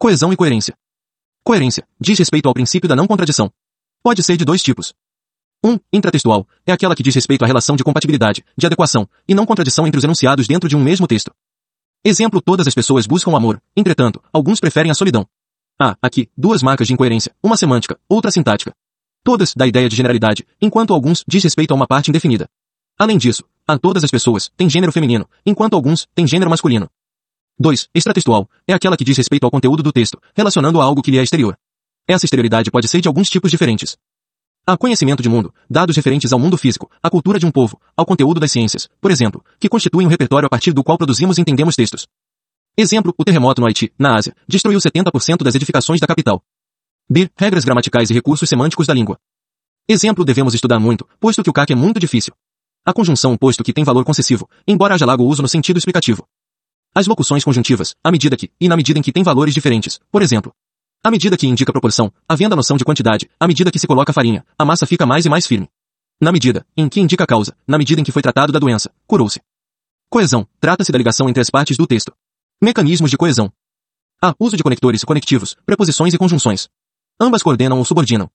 Coesão e coerência. Coerência diz respeito ao princípio da não contradição. Pode ser de dois tipos. 1. Um, intratextual é aquela que diz respeito à relação de compatibilidade, de adequação, e não contradição entre os enunciados dentro de um mesmo texto. Exemplo: todas as pessoas buscam amor, entretanto, alguns preferem a solidão. Há, aqui, duas marcas de incoerência, uma semântica, outra sintática. Todas, da ideia de generalidade, enquanto alguns diz respeito a uma parte indefinida. Além disso, a todas as pessoas têm gênero feminino, enquanto alguns têm gênero masculino. 2. Extratextual é aquela que diz respeito ao conteúdo do texto, relacionando a algo que lhe é exterior. Essa exterioridade pode ser de alguns tipos diferentes. Há conhecimento de mundo, dados referentes ao mundo físico, à cultura de um povo, ao conteúdo das ciências, por exemplo, que constituem um repertório a partir do qual produzimos e entendemos textos. Exemplo, o terremoto no Haiti, na Ásia, destruiu 70% das edificações da capital. B. Regras gramaticais e recursos semânticos da língua. Exemplo, devemos estudar muito, posto que o CAC é muito difícil. A conjunção posto que tem valor concessivo, embora haja lago uso no sentido explicativo. As locuções conjuntivas, à medida que, e na medida em que têm valores diferentes, por exemplo. À medida que indica proporção, havendo a noção de quantidade, à medida que se coloca farinha, a massa fica mais e mais firme. Na medida em que indica causa, na medida em que foi tratado da doença, curou-se. Coesão, trata-se da ligação entre as partes do texto. Mecanismos de coesão. A. Uso de conectores, conectivos, preposições e conjunções. Ambas coordenam ou subordinam.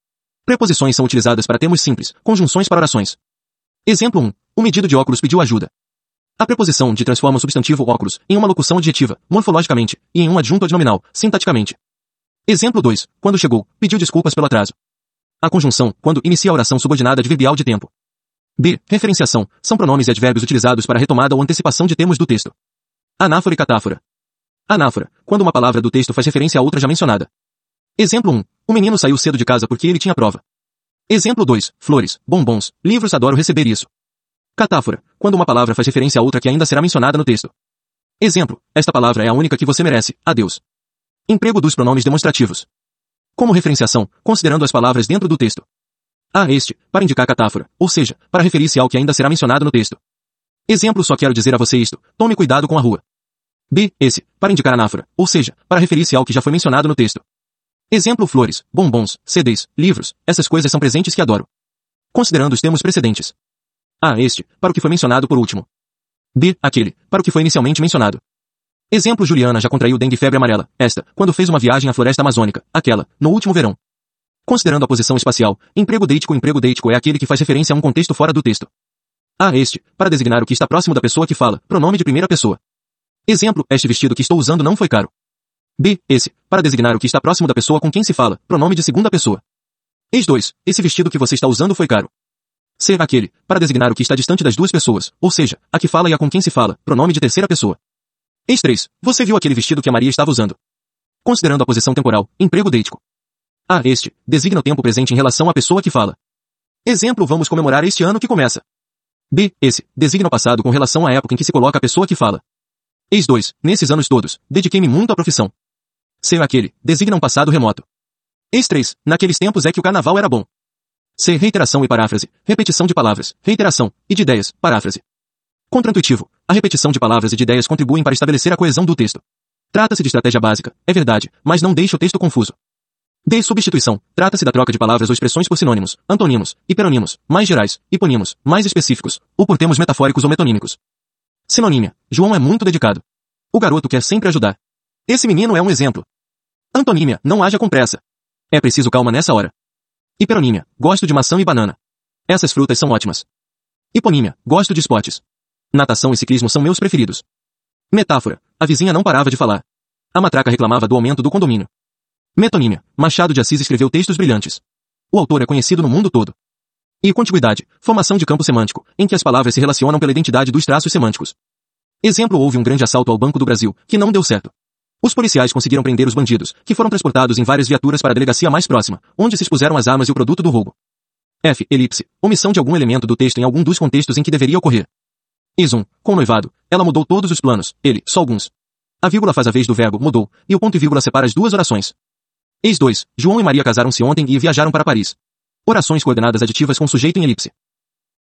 Preposições são utilizadas para termos simples, conjunções para orações. Exemplo 1. O medido de óculos pediu ajuda. A preposição de transforma o substantivo óculos em uma locução adjetiva, morfologicamente, e em um adjunto adnominal, sintaticamente. Exemplo 2. Quando chegou, pediu desculpas pelo atraso. A conjunção, quando inicia a oração subordinada adverbial de tempo. B. Referenciação. São pronomes e advérbios utilizados para retomada ou antecipação de termos do texto. Anáfora e catáfora. Anáfora. Quando uma palavra do texto faz referência a outra já mencionada. Exemplo 1. O menino saiu cedo de casa porque ele tinha prova. Exemplo 2. Flores, bombons, livros adoro receber isso. Catáfora, quando uma palavra faz referência a outra que ainda será mencionada no texto. Exemplo, esta palavra é a única que você merece, adeus. Emprego dos pronomes demonstrativos. Como referenciação, considerando as palavras dentro do texto. A este, para indicar catáfora, ou seja, para referir-se ao que ainda será mencionado no texto. Exemplo só quero dizer a você isto, tome cuidado com a rua. B, esse, para indicar anáfora, ou seja, para referir-se ao que já foi mencionado no texto. Exemplo flores, bombons, CDs, livros, essas coisas são presentes que adoro. Considerando os termos precedentes. A. Este, para o que foi mencionado por último. B. Aquele, para o que foi inicialmente mencionado. Exemplo Juliana já contraiu dengue febre amarela, esta, quando fez uma viagem à floresta amazônica, aquela, no último verão. Considerando a posição espacial, emprego deítico emprego deítico é aquele que faz referência a um contexto fora do texto. A. Este, para designar o que está próximo da pessoa que fala, pronome de primeira pessoa. Exemplo, este vestido que estou usando não foi caro. B. Esse, para designar o que está próximo da pessoa com quem se fala, pronome de segunda pessoa. Ex 2. Esse vestido que você está usando foi caro. Ser aquele, para designar o que está distante das duas pessoas, ou seja, a que fala e a com quem se fala, pronome de terceira pessoa. Ex 3. Você viu aquele vestido que a Maria estava usando. Considerando a posição temporal, emprego deítico. A. Este, designa o tempo presente em relação à pessoa que fala. Exemplo vamos comemorar este ano que começa. B. Esse, designa o passado com relação à época em que se coloca a pessoa que fala. Ex 2. Nesses anos todos, dediquei-me muito à profissão. Ser aquele, designa um passado remoto. Ex 3. Naqueles tempos é que o carnaval era bom. C. Reiteração e paráfrase. Repetição de palavras. Reiteração. E de ideias. Paráfrase. Contraintuitivo. A repetição de palavras e de ideias contribuem para estabelecer a coesão do texto. Trata-se de estratégia básica, é verdade, mas não deixe o texto confuso. D. Substituição. Trata-se da troca de palavras ou expressões por sinônimos, antonimos, hiperonimos, mais gerais, hiponimos, mais específicos, ou por termos metafóricos ou metonímicos. Sinonímia. João é muito dedicado. O garoto quer sempre ajudar. Esse menino é um exemplo. Antonímia. Não haja com pressa. É preciso calma nessa hora. Hiperonímia. Gosto de maçã e banana. Essas frutas são ótimas. Hiponímia. Gosto de esportes. Natação e ciclismo são meus preferidos. Metáfora. A vizinha não parava de falar. A matraca reclamava do aumento do condomínio. Metonímia. Machado de Assis escreveu textos brilhantes. O autor é conhecido no mundo todo. E contiguidade. Formação de campo semântico, em que as palavras se relacionam pela identidade dos traços semânticos. Exemplo houve um grande assalto ao Banco do Brasil, que não deu certo. Os policiais conseguiram prender os bandidos, que foram transportados em várias viaturas para a delegacia mais próxima, onde se expuseram as armas e o produto do roubo. F. Elipse. Omissão de algum elemento do texto em algum dos contextos em que deveria ocorrer. Is 1. Com o noivado, ela mudou todos os planos, ele, só alguns. A vírgula faz a vez do verbo, mudou, e o ponto e vírgula separa as duas orações. Ex 2. João e Maria casaram-se ontem e viajaram para Paris. Orações coordenadas aditivas com sujeito em elipse.